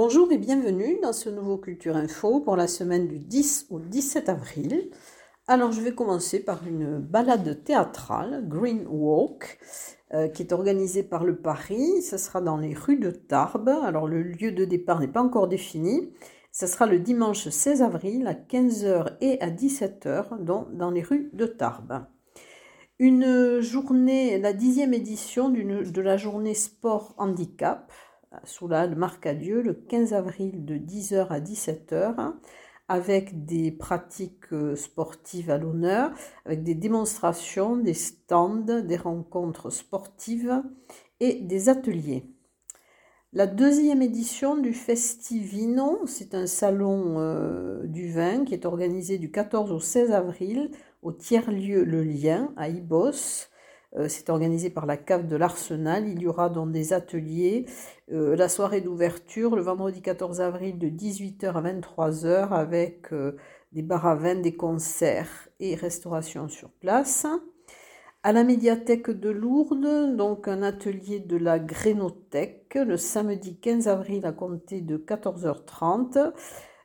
Bonjour et bienvenue dans ce nouveau Culture Info pour la semaine du 10 au 17 avril. Alors je vais commencer par une balade théâtrale, Green Walk, euh, qui est organisée par le Paris. Ce sera dans les rues de Tarbes. Alors le lieu de départ n'est pas encore défini. Ce sera le dimanche 16 avril à 15h et à 17h dans les rues de Tarbes. Une journée, la dixième édition de la journée sport handicap sous la marque à Dieu le 15 avril de 10h à 17h avec des pratiques euh, sportives à l'honneur, avec des démonstrations, des stands, des rencontres sportives et des ateliers. La deuxième édition du Festivino, c'est un salon euh, du vin qui est organisé du 14 au 16 avril au tiers-lieu Le Lien à Ibos c'est organisé par la cave de l'Arsenal. Il y aura dans des ateliers euh, la soirée d'ouverture le vendredi 14 avril de 18h à 23h avec euh, des bars à vin, des concerts et restauration sur place. À la médiathèque de Lourdes, donc un atelier de la Grénothèque le samedi 15 avril à compter de 14h30.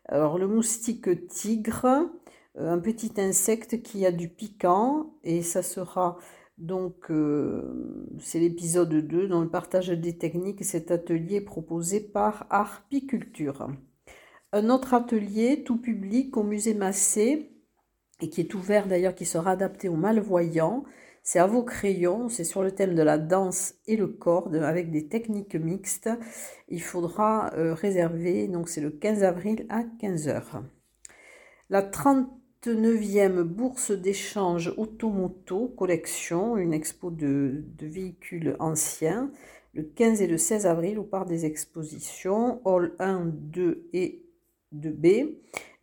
Alors le moustique tigre, un petit insecte qui a du piquant et ça sera donc, euh, c'est l'épisode 2 dans le partage des techniques, cet atelier proposé par Arpiculture. Un autre atelier, tout public, au musée Massé, et qui est ouvert d'ailleurs, qui sera adapté aux malvoyants. C'est à vos crayons, c'est sur le thème de la danse et le corps, avec des techniques mixtes. Il faudra euh, réserver, donc c'est le 15 avril à 15h. La 30 29e bourse d'échange Automoto Collection, une expo de, véhicules anciens, le 15 et le 16 avril au parc des expositions, Hall 1, 2 et 2B.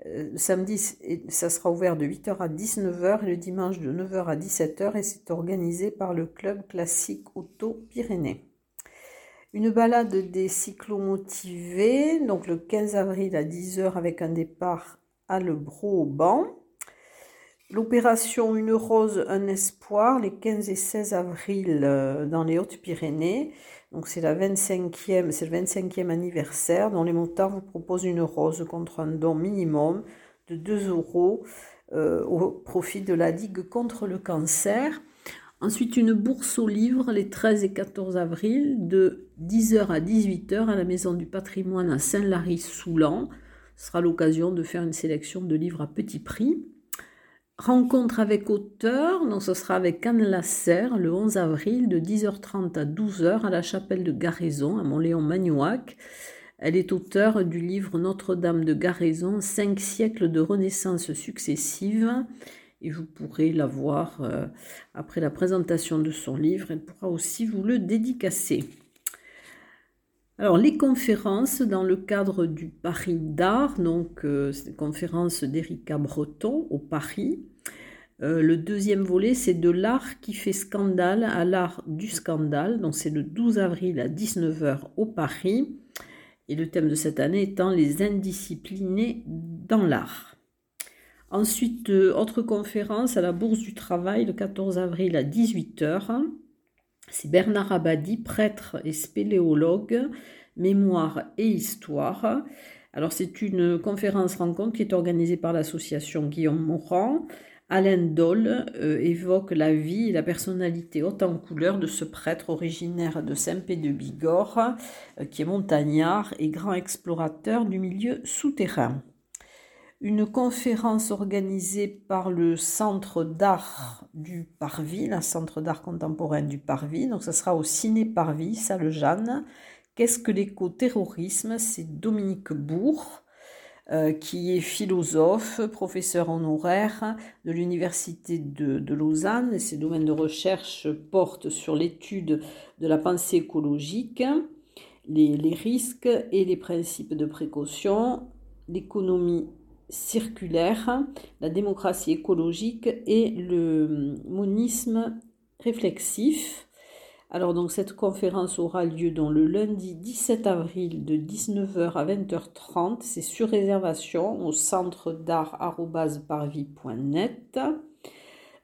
Euh, samedi, ça sera ouvert de 8h à 19h et le dimanche de 9h à 17h et c'est organisé par le club classique Auto Pyrénées. Une balade des cyclomotivés, donc le 15 avril à 10h avec un départ à Le Bro au banc. L'opération Une rose, un espoir, les 15 et 16 avril euh, dans les Hautes-Pyrénées. C'est la 25e, c'est le 25e anniversaire dont les motards vous proposent une rose contre un don minimum de 2 euros euh, au profit de la Ligue contre le cancer. Ensuite, une bourse aux livres les 13 et 14 avril de 10h à 18h à la Maison du patrimoine à Saint-Lary-Soulan. Ce sera l'occasion de faire une sélection de livres à petit prix. Rencontre avec auteur, donc ce sera avec Anne Lasserre le 11 avril de 10h30 à 12h à la chapelle de Garaison à Montléon-Magnoac. Elle est auteure du livre Notre-Dame de Garaison, cinq siècles de renaissance successive. Et vous pourrez la voir euh, après la présentation de son livre. Elle pourra aussi vous le dédicacer. Alors, les conférences dans le cadre du Paris d'art, donc euh, conférence d'Erika Breton au Paris. Euh, le deuxième volet, c'est de l'art qui fait scandale à l'art du scandale. Donc, c'est le 12 avril à 19h au Paris. Et le thème de cette année étant les indisciplinés dans l'art. Ensuite, euh, autre conférence à la Bourse du Travail le 14 avril à 18h. C'est Bernard Abadi, prêtre et spéléologue, mémoire et histoire. Alors c'est une conférence rencontre qui est organisée par l'association Guillaume Morand. Alain Dole euh, évoque la vie et la personnalité haute en couleur de ce prêtre originaire de Saint-Pé de Bigorre, euh, qui est montagnard et grand explorateur du milieu souterrain une conférence organisée par le Centre d'art du Parvis, le Centre d'art contemporain du Parvis. Donc, ça sera au Ciné Parvis, salle Jeanne. Qu'est-ce que l'éco-terrorisme? C'est Dominique Bourg, euh, qui est philosophe, professeur honoraire de l'Université de, Lausanne. Ses domaines de recherche portent sur l'étude de la pensée écologique, les risques et les principes de précaution, l'économie circulaire, la démocratie écologique et le monisme réflexif. Alors donc cette conférence aura lieu dans le lundi 17 avril de 19h à 20h30. C'est sur réservation au centre d'art.parvis.net.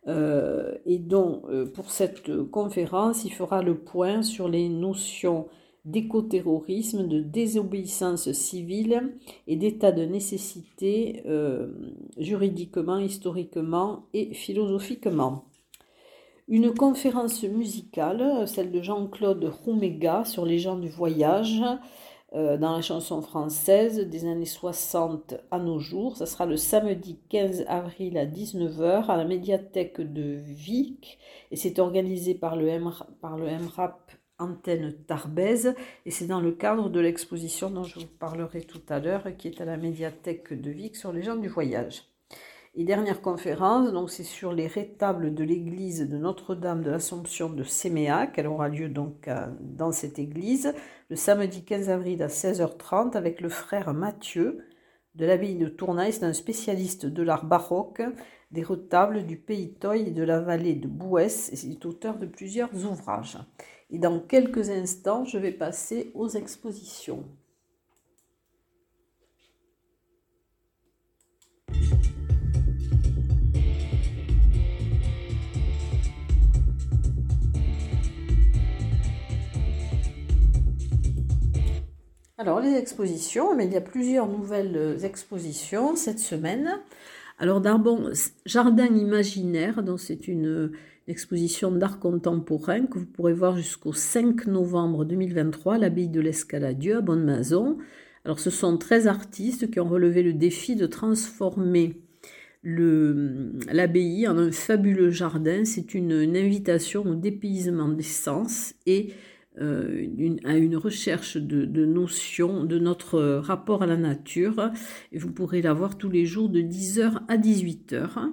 Euh, et donc euh, pour cette conférence, il fera le point sur les notions d'écoterrorisme, de désobéissance civile et d'état de nécessité euh, juridiquement, historiquement et philosophiquement. Une conférence musicale, celle de Jean-Claude Roumega sur les gens du voyage euh, dans la chanson française des années 60 à nos jours. Ça sera le samedi 15 avril à 19h à la médiathèque de Vic et c'est organisé par le, par le MRAP antenne Tarbèze et c'est dans le cadre de l'exposition dont je vous parlerai tout à l'heure qui est à la médiathèque de Vic sur les gens du voyage. Et dernière conférence, donc c'est sur les rétables de l'église de Notre-Dame de l'Assomption de Séméac. Elle aura lieu donc euh, dans cette église le samedi 15 avril à 16h30 avec le frère Mathieu de l'abbaye de Tournai. C'est un spécialiste de l'art baroque, des retables du pays Toy et de la vallée de Bouès et c'est auteur de plusieurs ouvrages. Et dans quelques instants, je vais passer aux expositions. Alors les expositions, mais il y a plusieurs nouvelles expositions cette semaine. Alors d'abord, Jardin imaginaire, donc c'est une exposition d'art contemporain que vous pourrez voir jusqu'au 5 novembre 2023 à l'abbaye de l'Escaladieu à Bonne-Maison. Alors ce sont 13 artistes qui ont relevé le défi de transformer l'abbaye en un fabuleux jardin. C'est une, invitation au dépaysement des sens et euh, à une recherche de, notions de notre rapport à la nature. Et vous pourrez la voir tous les jours de 10h à 18h.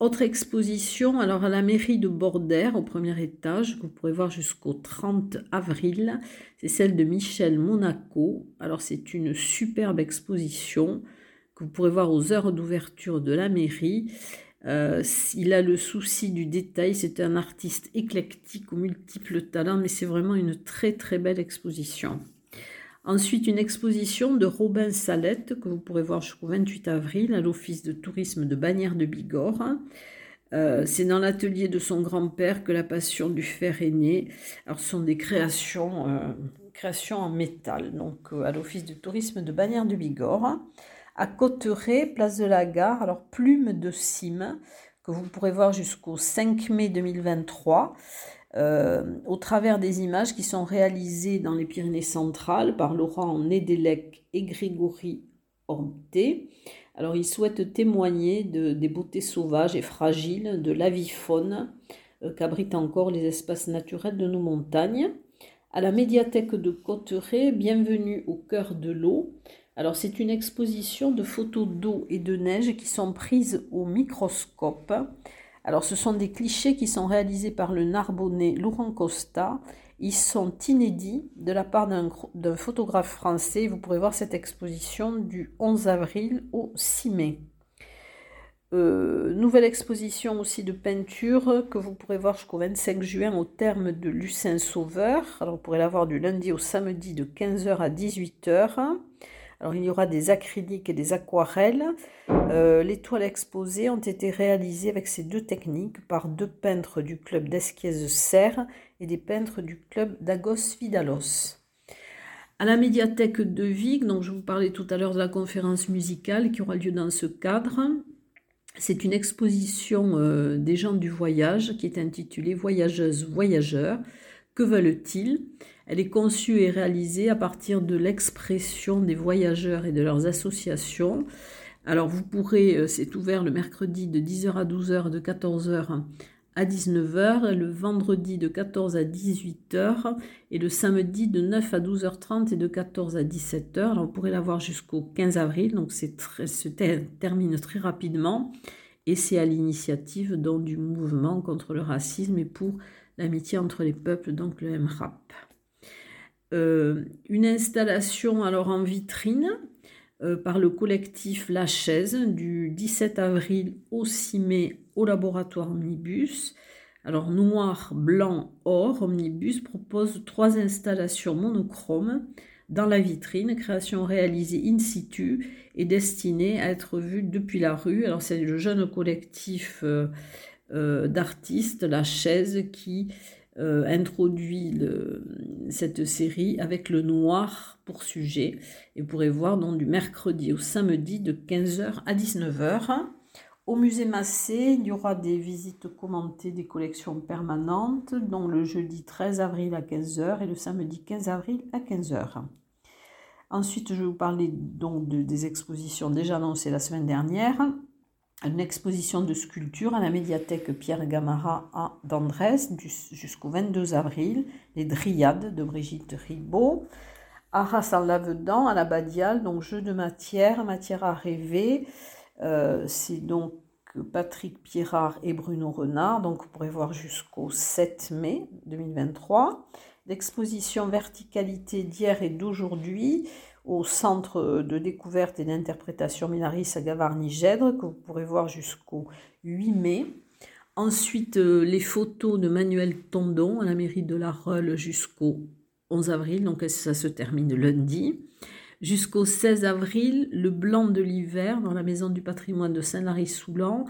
Autre exposition, alors à la mairie de Bordère, au premier étage, vous pourrez voir jusqu'au 30 avril, c'est celle de Michel Monaco. Alors c'est une superbe exposition que vous pourrez voir aux heures d'ouverture de la mairie. Euh, il a le souci du détail, c'est un artiste éclectique aux multiples talents, mais c'est vraiment une très très belle exposition. Ensuite, une exposition de Robin Salette que vous pourrez voir jusqu'au 28 avril à l'Office de tourisme de Bagnères de Bigorre. Euh, c'est dans l'atelier de son grand-père que la passion du fer est née. Alors, ce sont des créations, euh, créations en métal, donc à l'Office de tourisme de Bagnères de Bigorre. À Cotteret, place de la Gare, alors Plume de Cime, que vous pourrez voir jusqu'au 5 mai 2023. Euh, au travers des images qui sont réalisées dans les Pyrénées centrales par Laurent Nedelec et Grégory Orté. Alors, ils souhaitent témoigner de, des beautés sauvages et fragiles de l'avifaune euh, qu'abritent encore les espaces naturels de nos montagnes. À la médiathèque de Cotteret, bienvenue au cœur de l'eau. Alors, c'est une exposition de photos d'eau et de neige qui sont prises au microscope alors, ce sont des clichés qui sont réalisés par le Narbonnais Laurent Costa. Ils sont inédits de la part d'un photographe français. Vous pourrez voir cette exposition du 11 avril au 6 mai. Euh, nouvelle exposition aussi de peinture que vous pourrez voir jusqu'au 25 juin au terme de Lucin Sauveur. Alors vous pourrez la voir du lundi au samedi de 15h à 18h. Alors, il y aura des acryliques et des aquarelles. Euh, les toiles exposées ont été réalisées avec ces deux techniques par deux peintres du club d'Esquiez-Serre et des peintres du club d'Agos Vidalos. À la médiathèque de Vic, donc je vous parlais tout à l'heure de la conférence musicale qui aura lieu dans ce cadre. C'est une exposition euh, des gens du voyage qui est intitulée Voyageuses, voyageurs. Que veulent-ils? Elle est conçue et réalisée à partir de l'expression des voyageurs et de leurs associations. Alors vous pourrez, euh, c'est ouvert le mercredi de 10h à 12h, de 14h à 19h, le vendredi de 14 à 18h et le samedi de 9 à 12h30 et de 14 à 17h. Alors vous pourrez la voir jusqu'au 15 avril, donc c'est se termine très rapidement et c'est à l'initiative du mouvement contre le racisme et pour l'amitié entre les peuples, donc le MRAP. Euh, une installation alors en vitrine euh, par le collectif La Chaise du 17 avril au 6 mai au laboratoire Omnibus. Alors noir, blanc, or, Omnibus propose trois installations monochromes dans la vitrine, création réalisée in situ et destinée à être vue depuis la rue. Alors c'est le jeune collectif euh, d'artistes, La Chaise, qui euh, introduit cette série avec le noir pour sujet. Et vous pourrez voir donc du mercredi au samedi de 15h à 19h. Au musée Massé, il y aura des visites commentées des collections permanentes, dont le jeudi 13 avril à 15h et le samedi 15 avril à 15h. Ensuite, je vais vous parler donc des expositions déjà annoncées la semaine dernière une exposition de sculpture à la médiathèque Pierre Gamara à d'Andrés jusqu'au 22 avril, les Dryades de Brigitte Ribaud. Arras en Lavedan à la Badiale, donc jeu de matière, matière à rêver. Euh, c'est donc Patrick Pierrard et Bruno Renard, donc vous pourrez voir jusqu'au 7 mai 2023. L'exposition Verticalité d'hier et d'aujourd'hui au Centre de découverte et d'interprétation Minaris à Gavarnie-Gèdre, que vous pourrez voir jusqu'au 8 mai. Ensuite, euh, les photos de Manuel Tondon à la mairie de La Reule jusqu'au 11 avril, donc ça se termine lundi? Jusqu'au 16 avril, Le Blanc de l'hiver dans la Maison du patrimoine de Saint-Lary-Soulan.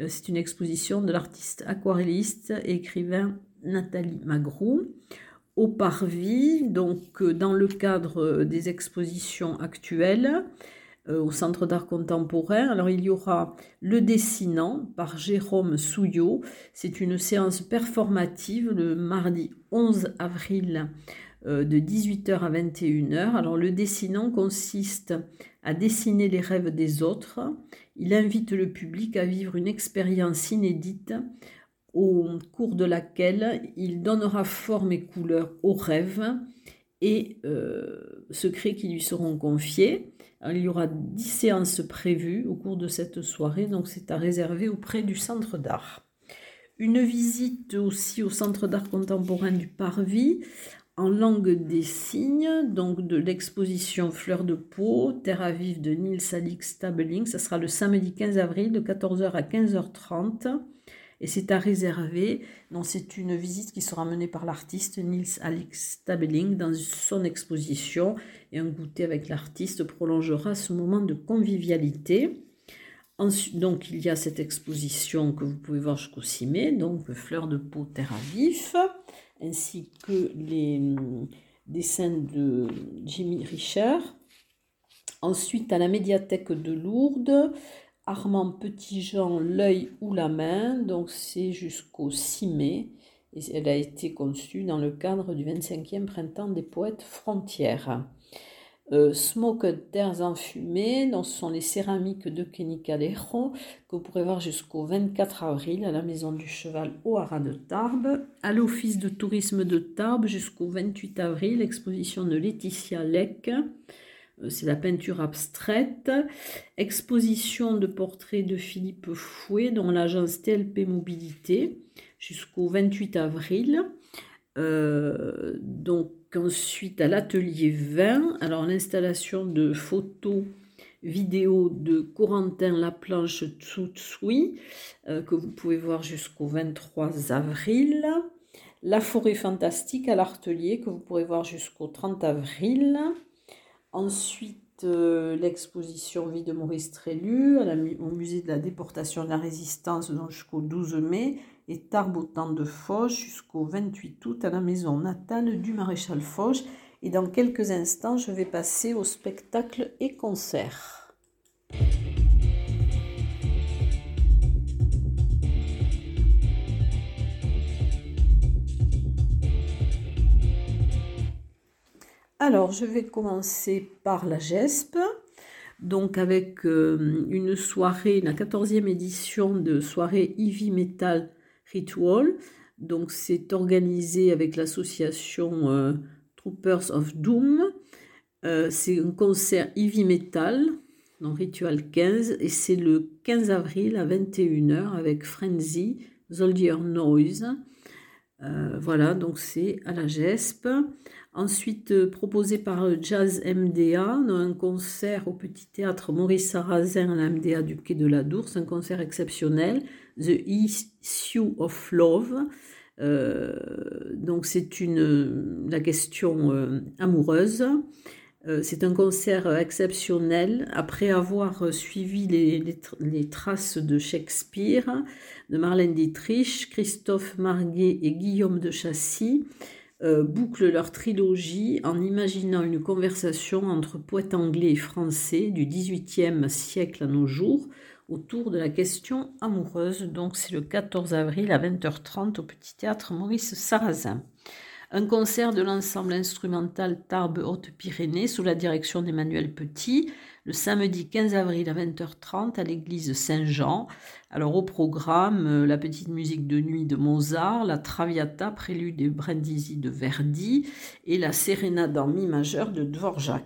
Euh, c'est une exposition de l'artiste aquarelliste et écrivain Nathalie Magrou au Parvis, donc euh, dans le cadre euh, des expositions actuelles euh, au Centre d'art contemporain. Alors il y aura Le Dessinant par Jérôme Souillot. C'est une séance performative le mardi 11 avril de 18h à 21h. Alors le dessinant consiste à dessiner les rêves des autres. Il invite le public à vivre une expérience inédite au cours de laquelle il donnera forme et couleur aux rêves et euh, secrets qui lui seront confiés. il y aura dix séances prévues au cours de cette soirée, donc c'est à réserver auprès du centre d'art. Une visite aussi au centre d'art contemporain du Parvis en langue des signes, donc de l'exposition Fleurs de peau, Terre à vivre de Nils Alix Stabeling. Ça sera le samedi 15 avril de 14h à 15h30 et c'est à réserver. Donc c'est une visite qui sera menée par l'artiste Nils Alex Stabeling dans son exposition et un goûter avec l'artiste prolongera ce moment de convivialité. Donc il y a cette exposition que vous pouvez voir jusqu'au 6 mai, donc Fleurs de peau terre à vif, ainsi que les hum, dessins de Jimmy Richard. Ensuite, à la médiathèque de Lourdes, Armand Petitjean, l'œil ou la main. Donc c'est jusqu'au 6 mai. Et elle a été conçue dans le cadre du 25e printemps des poètes frontières. Euh, Smoked Terres enfumées, donc ce sont les céramiques de Kenny Calero que vous pourrez voir jusqu'au 24 avril à la Maison du Cheval au Haras de Tarbes. À l'Office de tourisme de Tarbes jusqu'au 28 avril, exposition de Laetitia Leck. Euh, c'est la peinture abstraite. Exposition de portraits de Philippe Fouet dans l'agence TLP Mobilité jusqu'au 28 avril. Euh, donc ensuite à l'atelier 20, alors l'installation de photos vidéo de Corentin Laplanche Tsutsui euh, que vous pouvez voir jusqu'au 23 avril. La forêt fantastique à l'Artelier que vous pourrez voir jusqu'au 30 avril. Ensuite, euh, l'exposition Vie de Maurice Trélu au musée de la déportation de la résistance jusqu'au 12 mai et temps de Foch jusqu'au 28 août à la maison natale du maréchal Foch. Et dans quelques instants, je vais passer au spectacle et concert. Alors, je vais commencer par la GESP, donc avec euh, une soirée, la 14e édition de soirée Heavy Metal Ritual. Donc, c'est organisé avec l'association euh, Troopers of Doom. Euh, c'est un concert Heavy Metal, donc Ritual 15, et c'est le 15 avril à 21h avec Frenzy, Soldier Noise. Voilà, donc c'est à la GESP. Ensuite, euh, proposé par Jazz MDA, un concert au Petit Théâtre Maurice Sarrazin à la MDA du Quai de la Dourse, un concert exceptionnel, The Issue of Love. Euh, donc c'est une la question amoureuse. c'est un concert exceptionnel. Après avoir suivi les traces de Shakespeare, de Marlène Dietrich, Christophe Marguet et Guillaume de Chassis euh, bouclent leur trilogie en imaginant une conversation entre poètes anglais et français du XVIIIe siècle à nos jours autour de la question amoureuse. Donc c'est le 14 avril à 20h30 au Petit Théâtre Maurice Sarrazin. Un concert de l'ensemble instrumental Tarbes Haute-Pyrénées sous la direction d'Emmanuel Petit le samedi 15 avril à 20h30 à l'église Saint-Jean. Alors au programme, euh, la petite musique de nuit de Mozart, la Traviata, prélude et Brindisi de Verdi et la Sérénade en mi majeur de Dvorak.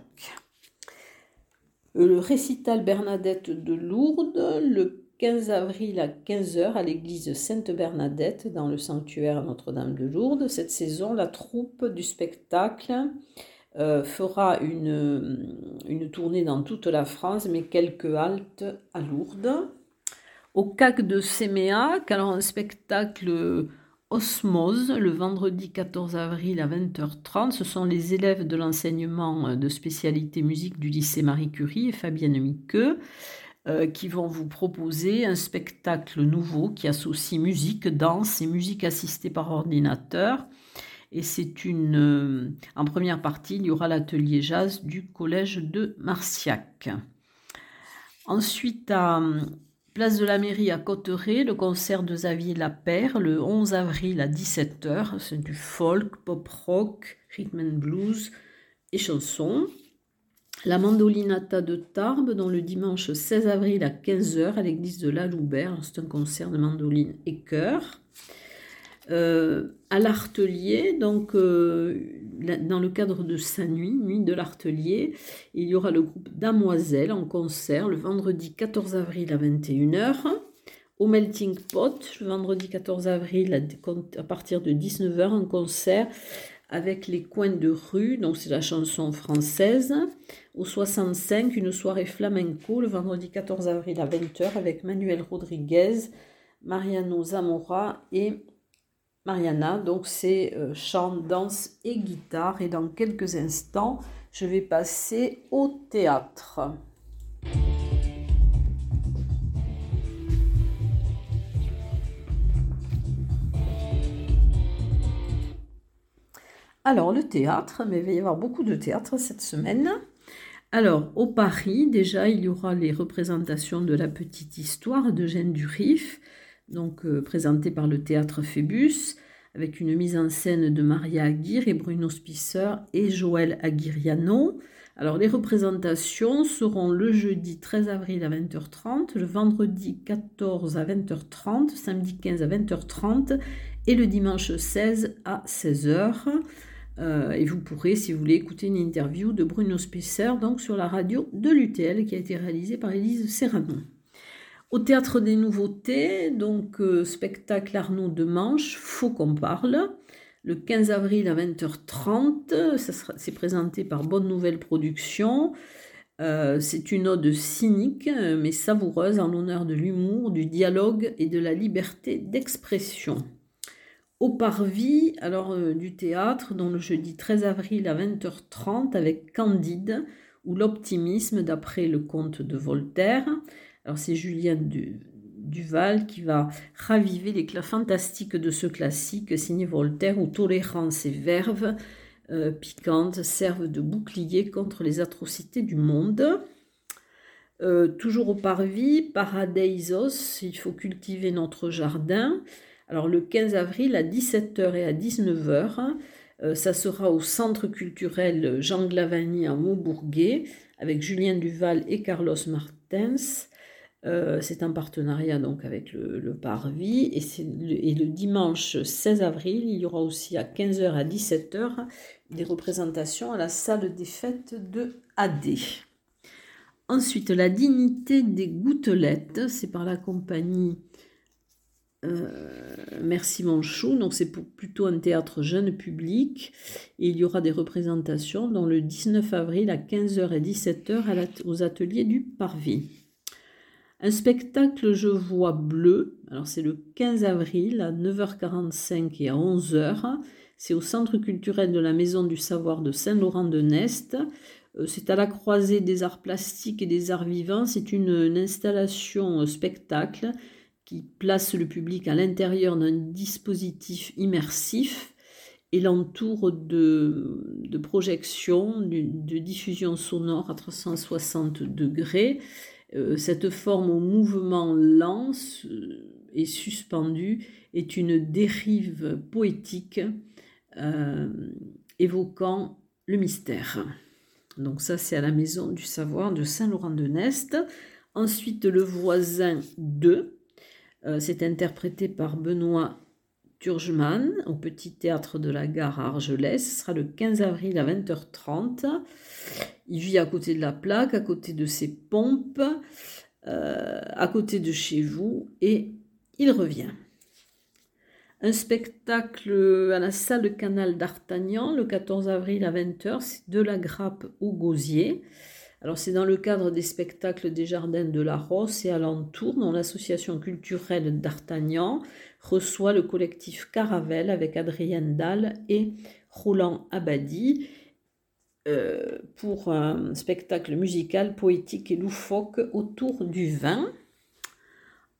Euh, le récital Bernadette de Lourdes, le 15 avril à 15h à l'église Sainte-Bernadette dans le sanctuaire Notre-Dame de Lourdes. Cette saison, la troupe du spectacle euh, fera une, tournée dans toute la France, mais quelques haltes à Lourdes. Au CAC de Séméac, alors un spectacle Osmose, le vendredi 14 avril à 20h30. Ce sont les élèves de l'enseignement de spécialité musique du lycée Marie Curie et Fabienne Miqueux euh, qui vont vous proposer un spectacle nouveau qui associe musique, danse et musique assistée par ordinateur. Et c'est une. Euh, en première partie, il y aura l'atelier jazz du collège de Marciac. Ensuite, à euh, Place de la Mairie à Cotteret, le concert de Xavier Lapère, le 11 avril à 17h. C'est du folk, pop rock, rhythm and blues et chansons. La mandolinata de Tarbes, dans le dimanche 16 avril à 15h à l'église de la Loubert. C'est un concert de mandoline et chœur. Euh, à l'Artelier, donc euh, dans le cadre de sa nuit, nuit de l'Artelier, il y aura le groupe Damoiselle en concert le vendredi 14 avril à 21h. Au Melting Pot, le vendredi 14 avril à partir de 19h, un concert avec les coins de rue, donc c'est la chanson française. Au 65, une soirée flamenco le vendredi 14 avril à 20h avec Manuel Rodriguez, Mariano Zamora et Mariana. Donc c'est euh, chant, danse et guitare. Et dans quelques instants, je vais passer au théâtre. Alors le théâtre, mais il va y avoir beaucoup de théâtre cette semaine. Alors au Paris, déjà, il y aura les représentations de la petite histoire de Jeanne Durif donc euh, présenté par le théâtre Phébus, avec une mise en scène de Maria Aguirre et Bruno Spisser et Joël Aguiriano. Alors les représentations seront le jeudi 13 avril à 20h30, le vendredi 14 à 20h30, samedi 15 à 20h30 et le dimanche 16 à 16h. Euh, et vous pourrez, si vous voulez, écouter une interview de Bruno Spisser donc sur la radio de l'UTL qui a été réalisée par Élise Serrano. Au Théâtre des Nouveautés, donc euh, spectacle Arnaud de Manche, Faut qu'on parle. Le 15 avril à 20h30, c'est présenté par Bonne Nouvelle Production. Euh, c'est une ode cynique mais savoureuse en l'honneur de l'humour, du dialogue et de la liberté d'expression. Au Parvis, alors euh, du théâtre, dans le jeudi 13 avril à 20h30 avec Candide ou l'optimisme d'après le conte de Voltaire. Alors c'est Julien Duval qui va raviver l'éclat fantastique de ce classique signé Voltaire où tolérance et verve euh, piquantes servent de bouclier contre les atrocités du monde. Euh, toujours au parvis, Paradeisos, il faut cultiver notre jardin. Alors le 15 avril à 17h et à 19h, euh, ça sera au centre culturel Jean Glavani à Montbourguet avec Julien Duval et Carlos Martens. Euh, c'est un partenariat donc avec le, Parvis et, le, dimanche 16 avril, il y aura aussi à 15h à 17h des représentations à la salle des fêtes de AD. Ensuite, la dignité des gouttelettes, c'est par la compagnie euh, Merci mon chou. Donc c'est plutôt un théâtre jeune public. Et il y aura des représentations dans le 19 avril à 15h et 17h aux ateliers du Parvis. Un spectacle Je vois bleu. Alors c'est le 15 avril à 9h45 et à 11h. C'est au Centre culturel de la Maison du Savoir de Saint-Laurent-de-Nest. Euh, c'est à la croisée des arts plastiques et des arts vivants. C'est une, installation euh, spectacle qui place le public à l'intérieur d'un dispositif immersif et l'entoure de, de projections, de, diffusion sonore à 360 degrés. Euh, cette forme au mouvement lent et suspendu est une dérive poétique évoquant le mystère. Donc ça, c'est à la Maison du Savoir de Saint-Laurent-de-Nest. Ensuite, Le Voisin 2. Euh, c'est interprété par Benoît Turgeman au Petit Théâtre de la Gare à Argelès. Ce sera le 15 avril à 20h30. Il vit à côté de la plaque, à côté de ses pompes, euh, à côté de chez vous, et il revient un spectacle à la salle Canal d'Artagnan le 14 avril à 20h, c'est de la grappe au gosier. Alors c'est dans le cadre des spectacles des jardins de la Rosse et alentour, dont l'association culturelle d'Artagnan reçoit le collectif Caravelle avec Adrienne Dalle et Roland Abadi euh, pour un spectacle musical, poétique et loufoque autour du vin.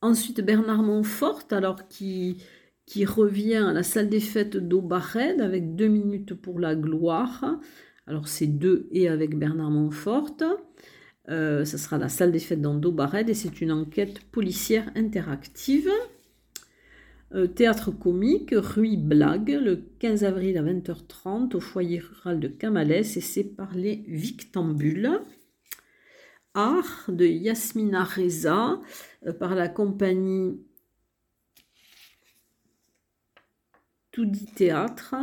Ensuite Bernard Montfort, alors qui qui revient à la salle des fêtes d'Aubared avec deux minutes pour la gloire. Alors c'est deux et avec Bernard Montfort. Euh, ça sera la salle des fêtes dans d'Aubared et c'est une enquête policière interactive. Euh, théâtre comique, Rue Blague, le 15 avril à 20h30 au foyer rural de Camalès et c'est par les Victambules. Art de Yasmina Reza euh, par la compagnie tout dit théâtre.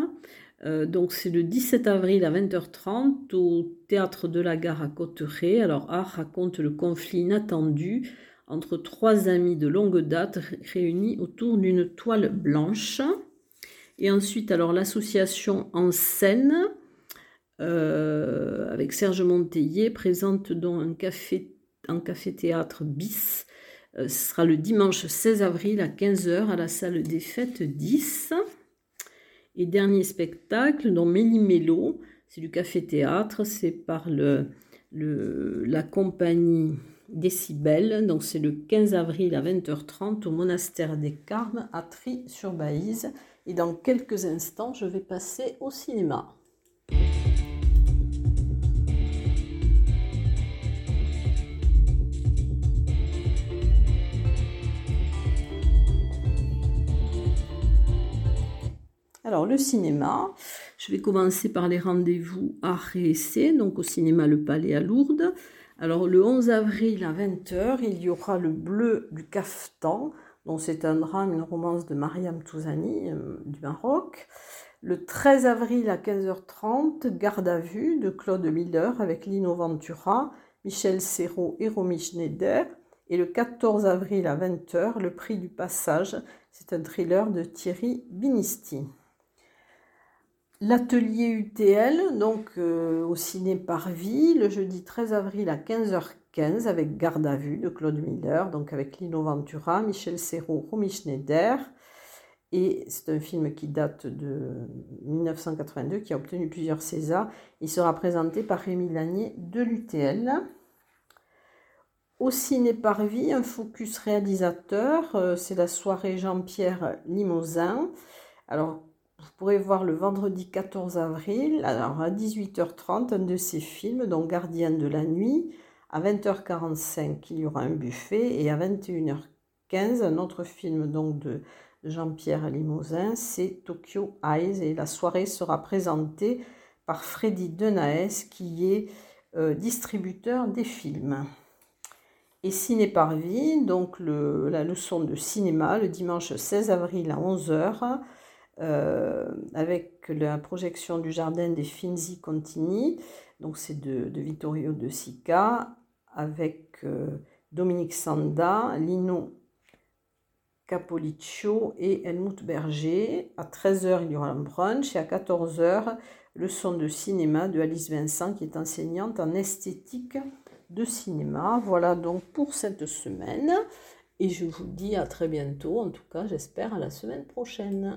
Euh, donc c'est le 17 avril à 20h30 au théâtre de la gare à Cotteret. Alors Art raconte le conflit inattendu entre trois amis de longue date réunis autour d'une toile blanche. Et ensuite alors l'association en scène euh, avec Serge Monteillet présente donc un café un café théâtre bis. Euh, ce sera le dimanche 16 avril à 15h à la salle des fêtes 10. Et dernier spectacle, dans Méli-Mélo, c'est du café-théâtre, c'est par le, la compagnie Décibel, donc c'est le 15 avril à 20h30 au monastère des Carmes à Tri-sur-Baïse. Et dans quelques instants, je vais passer au cinéma. Alors, le cinéma, je vais commencer par les rendez-vous à et donc au cinéma Le Palais à Lourdes. Alors, le 11 avril à 20h, il y aura Le Bleu du Caftan, dont c'est un drame, une romance de Mariam Touzani euh, du Maroc. Le 13 avril à 15h30, Garde à vue de Claude Miller avec Lino Ventura, Michel Serrault et Romy Schneider. Et le 14 avril à 20h, Le Prix du Passage, c'est un thriller de Thierry Binisti. L'atelier UTL, donc euh, au ciné Parvis, le jeudi 13 avril à 15h15 avec Garde à vue de Claude Miller, donc avec Lino Ventura, Michel Serrault, Romy Schneider. Et c'est un film qui date de 1982, qui a obtenu plusieurs Césars. Il sera présenté par Rémi Lanier de l'UTL. Au ciné Parvis, un focus réalisateur, euh, c'est la soirée Jean-Pierre Limousin. Alors, vous pourrez voir le vendredi 14 avril, alors à 18h30, un de ses films, donc Gardien de la nuit. À 20h45, il y aura un buffet. Et à 21h15, un autre film donc de Jean-Pierre Limousin, c'est Tokyo Eyes. Et la soirée sera présentée par Freddy Denaes, qui est euh, distributeur des films. Et Ciné Parvis, donc la leçon de cinéma, le dimanche 16 avril à 11h. Euh, avec la projection du jardin des Finzi Contini, donc c'est de, Vittorio de Sica, avec euh, Dominique Sanda, Lino Capoliccio et Helmut Berger. À 13h, il y aura un brunch et à 14h, le son de cinéma de Alice Vincent qui est enseignante en esthétique de cinéma. Voilà donc pour cette semaine. Et je vous dis à très bientôt, en tout cas j'espère à la semaine prochaine.